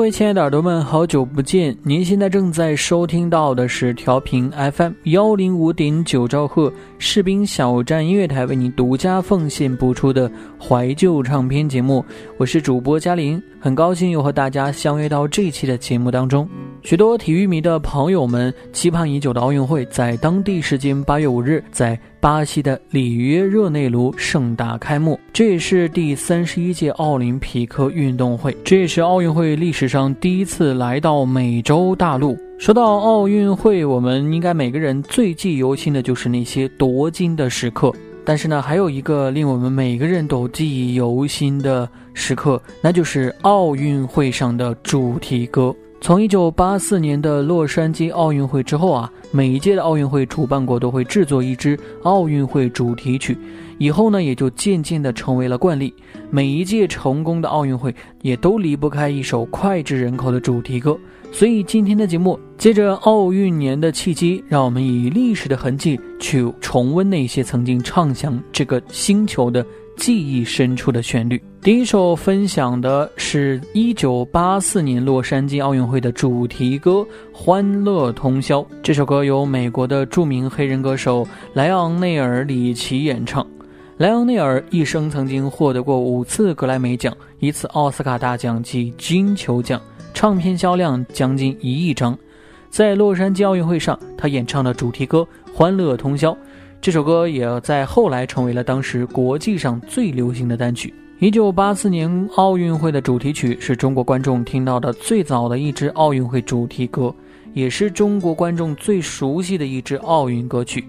各位亲爱的耳朵们，好久不见！您现在正在收听到的是调频 FM 幺零五点九兆赫士兵小站音乐台为您独家奉献播出的怀旧唱片节目，我是主播嘉玲，很高兴又和大家相约到这一期的节目当中。许多体育迷的朋友们期盼已久的奥运会，在当地时间八月五日，在巴西的里约热内卢盛大开幕。这也是第三十一届奥林匹克运动会，这也是奥运会历史上第一次来到美洲大陆。说到奥运会，我们应该每个人最记忆犹新的就是那些夺金的时刻。但是呢，还有一个令我们每个人都记忆犹新的时刻，那就是奥运会上的主题歌。从一九八四年的洛杉矶奥运会之后啊，每一届的奥运会主办国都会制作一支奥运会主题曲，以后呢也就渐渐的成为了惯例。每一届成功的奥运会也都离不开一首脍炙人口的主题歌。所以今天的节目，借着奥运年的契机，让我们以历史的痕迹去重温那些曾经唱响这个星球的。记忆深处的旋律。第一首分享的是一九八四年洛杉矶奥运会的主题歌《欢乐通宵》。这首歌由美国的著名黑人歌手莱昂内尔·里奇演唱。莱昂内尔一生曾经获得过五次格莱美奖、一次奥斯卡大奖及金球奖，唱片销量将近一亿张。在洛杉矶奥运会上，他演唱的主题歌《欢乐通宵》。这首歌也在后来成为了当时国际上最流行的单曲。一九八四年奥运会的主题曲是中国观众听到的最早的一支奥运会主题歌，也是中国观众最熟悉的一支奥运歌曲。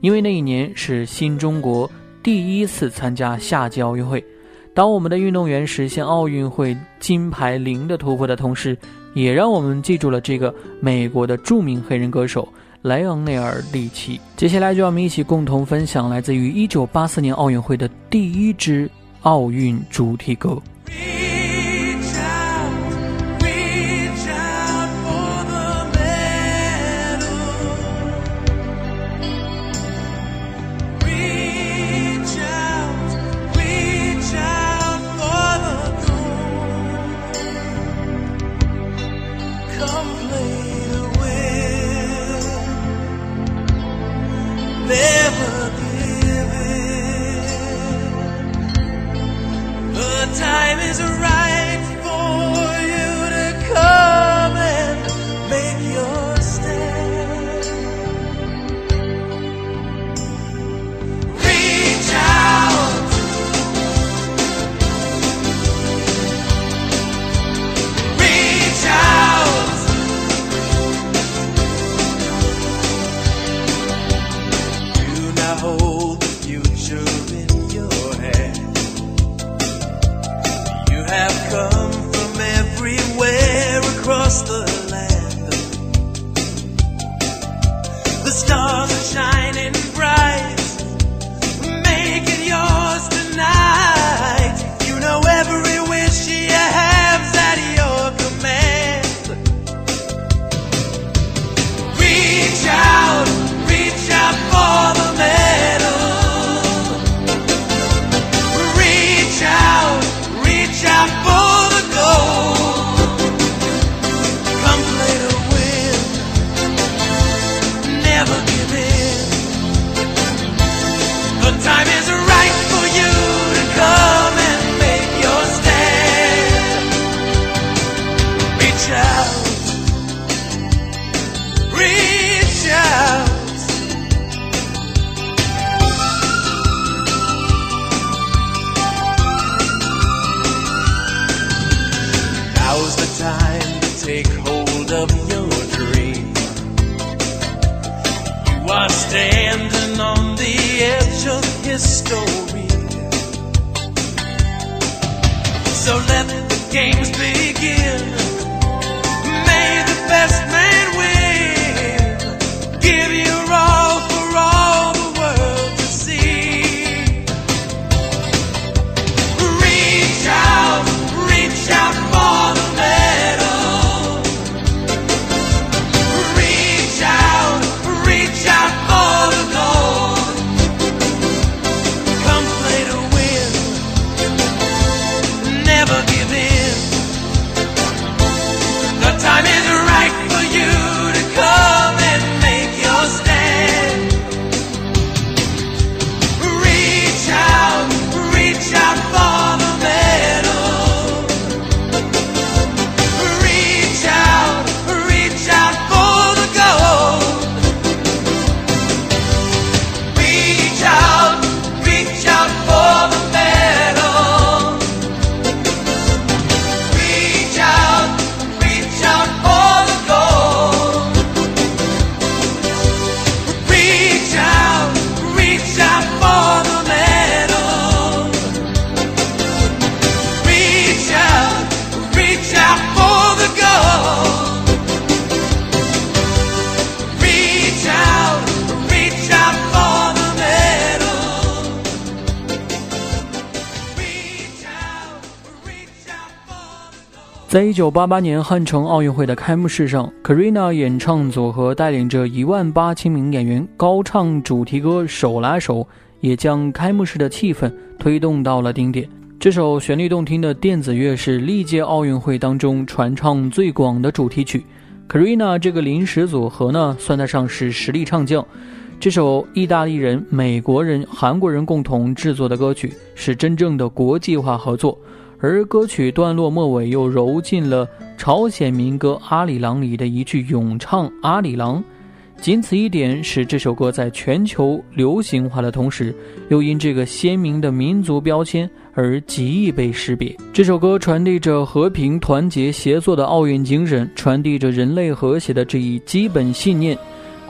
因为那一年是新中国第一次参加夏季奥运会，当我们的运动员实现奥运会金牌零的突破的同时，也让我们记住了这个美国的著名黑人歌手。莱昂内尔·利奇，接下来就让我们一起共同分享来自于1984年奥运会的第一支奥运主题歌。在一九八八年汉城奥运会的开幕式上，Karina 演唱组合带领着一万八千名演员高唱主题歌《手拉手》，也将开幕式的气氛推动到了顶点。这首旋律动听的电子乐是历届奥运会当中传唱最广的主题曲。Karina 这个临时组合呢，算得上是实力唱将。这首意大利人、美国人、韩国人共同制作的歌曲，是真正的国际化合作。而歌曲段落末尾又揉进了朝鲜民歌《阿里郎》里的一句咏唱“阿里郎”，仅此一点，使这首歌在全球流行化的同时，又因这个鲜明的民族标签而极易被识别。这首歌传递着和平、团结、协作的奥运精神，传递着人类和谐的这一基本信念。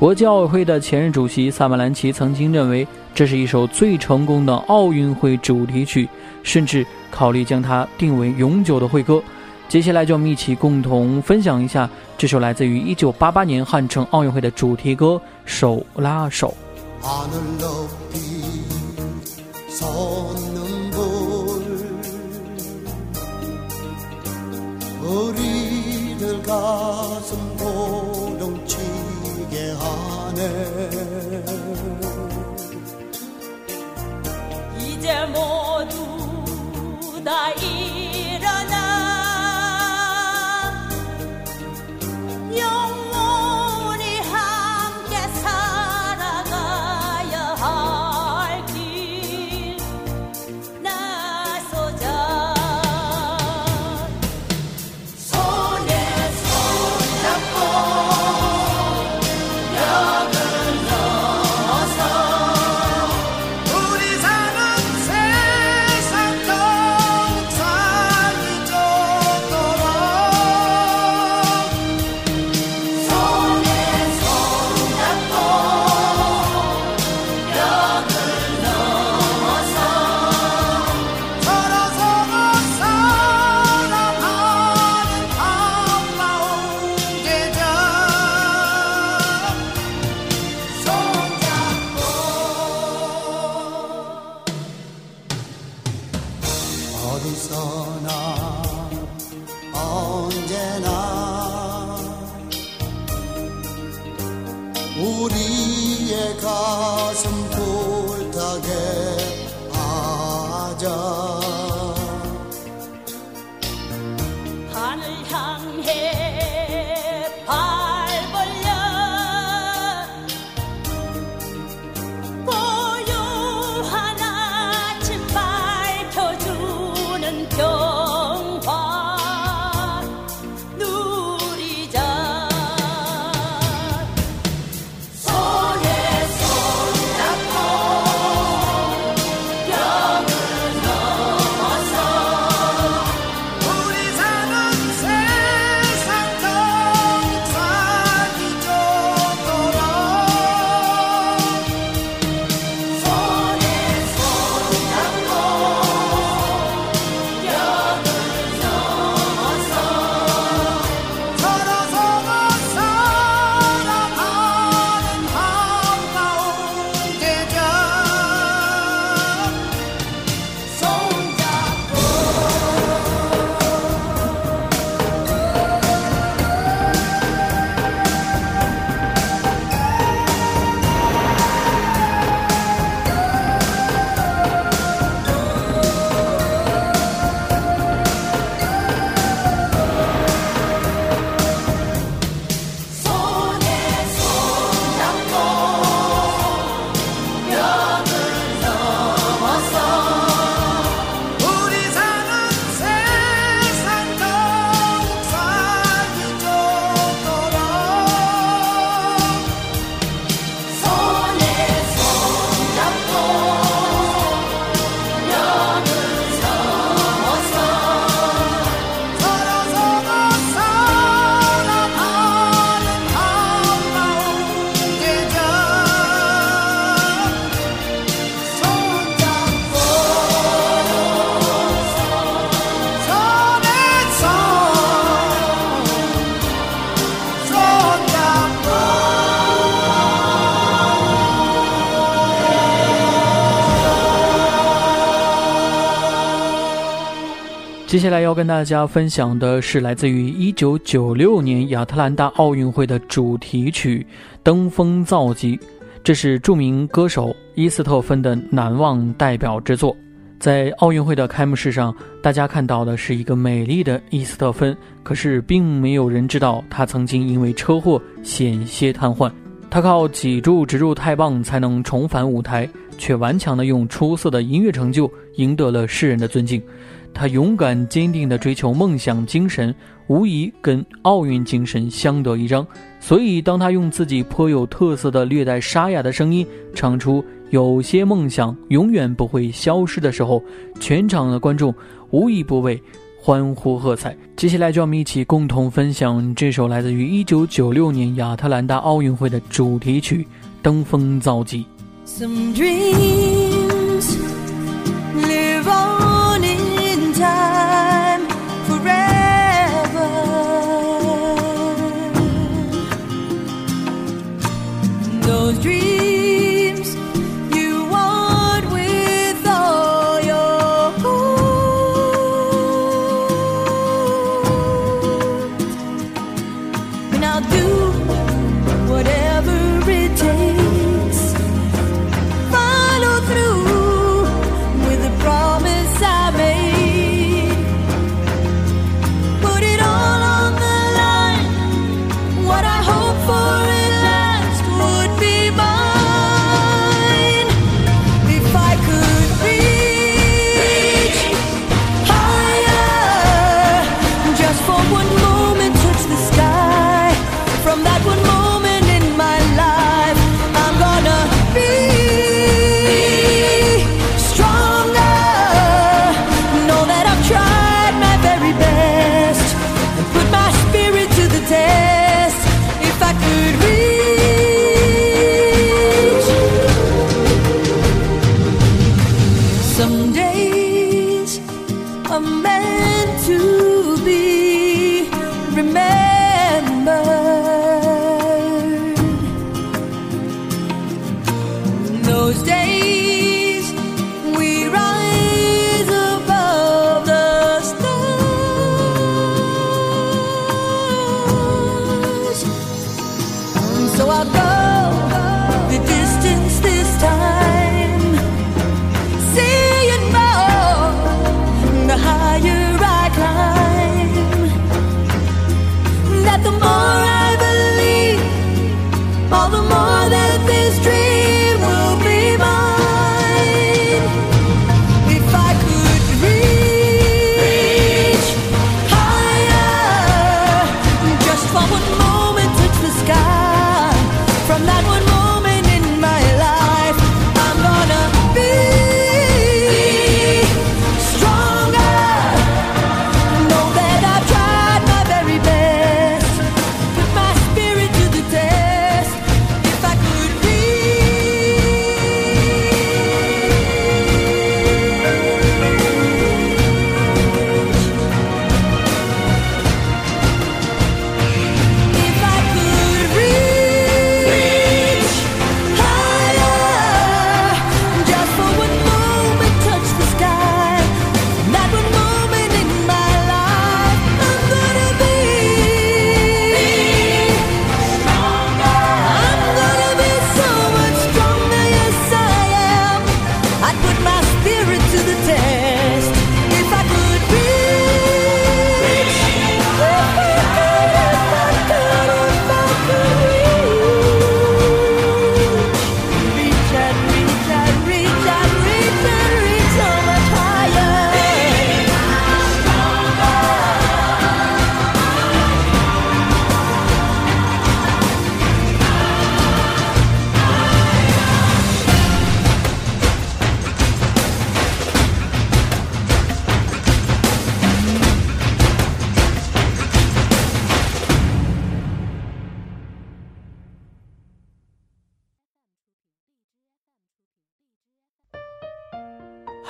国际奥委会的前任主席萨马兰奇曾经认为，这是一首最成功的奥运会主题曲，甚至考虑将它定为永久的会歌。接下来，就我们一起共同分享一下这首来自于1988年汉城奥运会的主题歌《手拉手》。 하늘 높이 솟는 불 우리들 가슴 고동치 게 하네 이제 모두 다 下来要跟大家分享的是来自于1996年亚特兰大奥运会的主题曲《登峰造极》，这是著名歌手伊斯特芬的难忘代表之作。在奥运会的开幕式上，大家看到的是一个美丽的伊斯特芬，可是并没有人知道她曾经因为车祸险些瘫痪。她靠脊柱植入钛棒才能重返舞台，却顽强地用出色的音乐成就赢得了世人的尊敬。他勇敢坚定地追求梦想精神，无疑跟奥运精神相得益彰。所以，当他用自己颇有特色的略带沙哑的声音唱出。有些梦想永远不会消失的时候，全场的观众无一不为欢呼喝彩。接下来，就让我们一起共同分享这首来自于1996年亚特兰大奥运会的主题曲《登峰造极》。Some dreams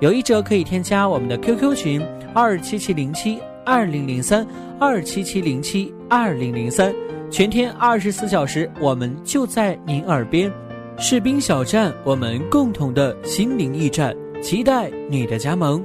有意者可以添加我们的 QQ 群二七七零七二零零三二七七零七二零零三，全天二十四小时，我们就在您耳边。士兵小站，我们共同的心灵驿站，期待你的加盟。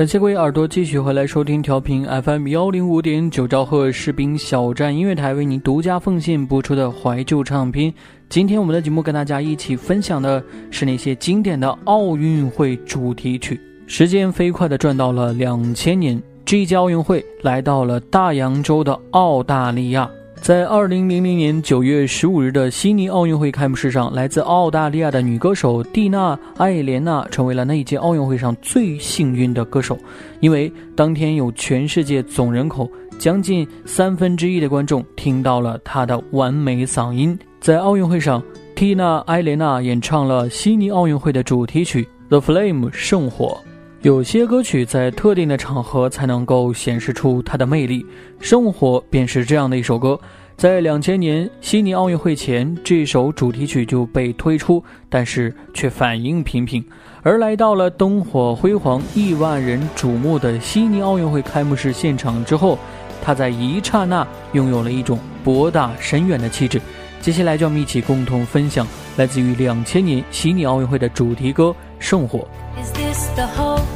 感谢各位耳朵继续回来收听调频 FM 幺零五点九兆赫士兵小站音乐台为您独家奉献播出的怀旧唱片。今天我们的节目跟大家一起分享的是那些经典的奥运会主题曲。时间飞快的转到了两千年，这一届奥运会来到了大洋洲的澳大利亚。在二零零零年九月十五日的悉尼奥运会开幕式上，来自澳大利亚的女歌手蒂娜·艾莲娜成为了那一届奥运会上最幸运的歌手，因为当天有全世界总人口将近三分之一的观众听到了她的完美嗓音。在奥运会上，蒂娜·艾莲娜演唱了悉尼奥运会的主题曲《The Flame》圣火。有些歌曲在特定的场合才能够显示出它的魅力，《圣火》便是这样的一首歌。在两千年悉尼奥运会前，这首主题曲就被推出，但是却反应平平。而来到了灯火辉煌、亿万人瞩目的悉尼奥运会开幕式现场之后，它在一刹那拥有了一种博大深远的气质。接下来，就让我们一起共同分享来自于两千年悉尼奥运会的主题歌《圣火》。Is this the hope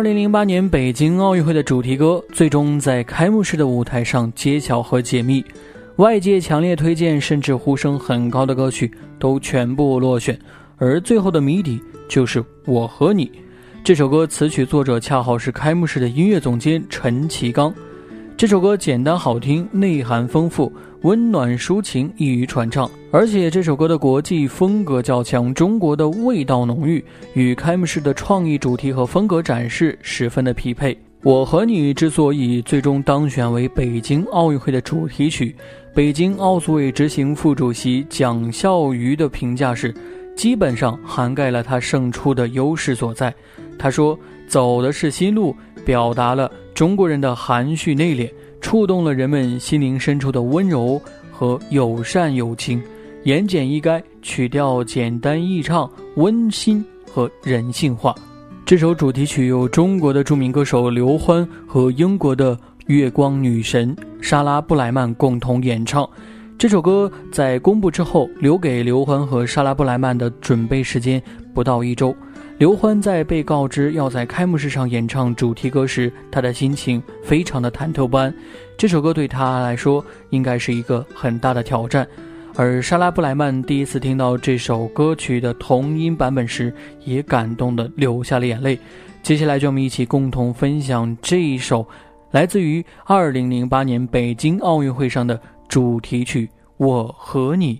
二零零八年北京奥运会的主题歌最终在开幕式的舞台上揭晓和解密，外界强烈推荐甚至呼声很高的歌曲都全部落选，而最后的谜底就是《我和你》这首歌。词曲作者恰好是开幕式的音乐总监陈其刚。这首歌简单好听，内涵丰富，温暖抒情，易于传唱。而且这首歌的国际风格较强，中国的味道浓郁，与开幕式的创意主题和风格展示十分的匹配。我和你之所以最终当选为北京奥运会的主题曲，北京奥组委执行副主席蒋孝瑜的评价是，基本上涵盖了他胜出的优势所在。他说：“走的是新路，表达了。”中国人的含蓄内敛，触动了人们心灵深处的温柔和友善友情。言简意赅，曲调简单易唱，温馨和人性化。这首主题曲由中国的著名歌手刘欢和英国的月光女神莎拉布莱曼共同演唱。这首歌在公布之后，留给刘欢和莎拉布莱曼的准备时间不到一周。刘欢在被告知要在开幕式上演唱主题歌时，他的心情非常的忐忑不安。这首歌对他来说应该是一个很大的挑战。而莎拉布莱曼第一次听到这首歌曲的同音版本时，也感动的流下了眼泪。接下来，就我们一起共同分享这一首来自于2008年北京奥运会上的主题曲《我和你》。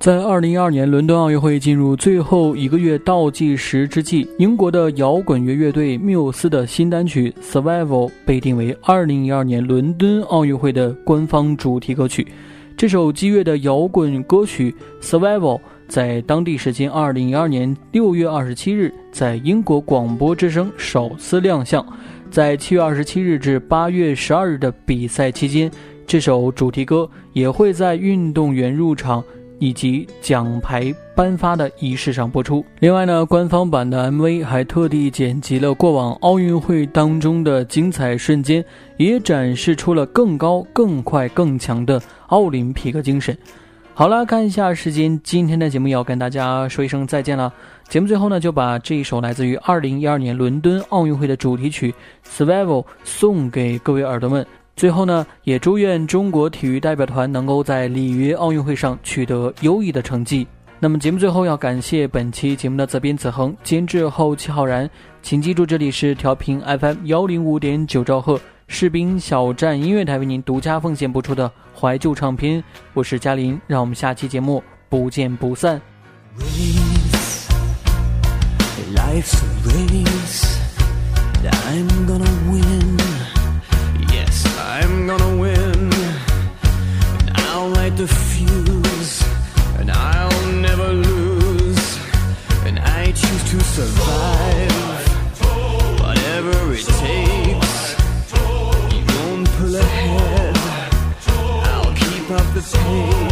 在二零一二年伦敦奥运会进入最后一个月倒计时之际，英国的摇滚乐乐队缪斯的新单曲《Survival》被定为二零一二年伦敦奥运会的官方主题歌曲。这首激越的摇滚歌曲《Survival》在当地时间二零一二年六月二十七日在英国广播之声首次亮相。在七月二十七日至八月十二日的比赛期间，这首主题歌也会在运动员入场。以及奖牌颁发的仪式上播出。另外呢，官方版的 MV 还特地剪辑了过往奥运会当中的精彩瞬间，也展示出了更高、更快、更强的奥林匹克精神。好了，看一下时间，今天的节目要跟大家说一声再见了。节目最后呢，就把这一首来自于2012年伦敦奥运会的主题曲《Survival》送给各位耳朵们。最后呢，也祝愿中国体育代表团能够在里约奥运会上取得优异的成绩。那么节目最后要感谢本期节目的责编子恒、监制后期浩然。请记住，这里是调频 FM 幺零五点九兆赫士兵小站音乐台为您独家奉献播出的怀旧唱片。我是嘉林，让我们下期节目不见不散。Life's a race I'm gonna win. Gonna win. And I'll light the fuse, and I'll never lose. And I choose to survive, whatever it takes. You won't pull ahead. I'll keep up the pace,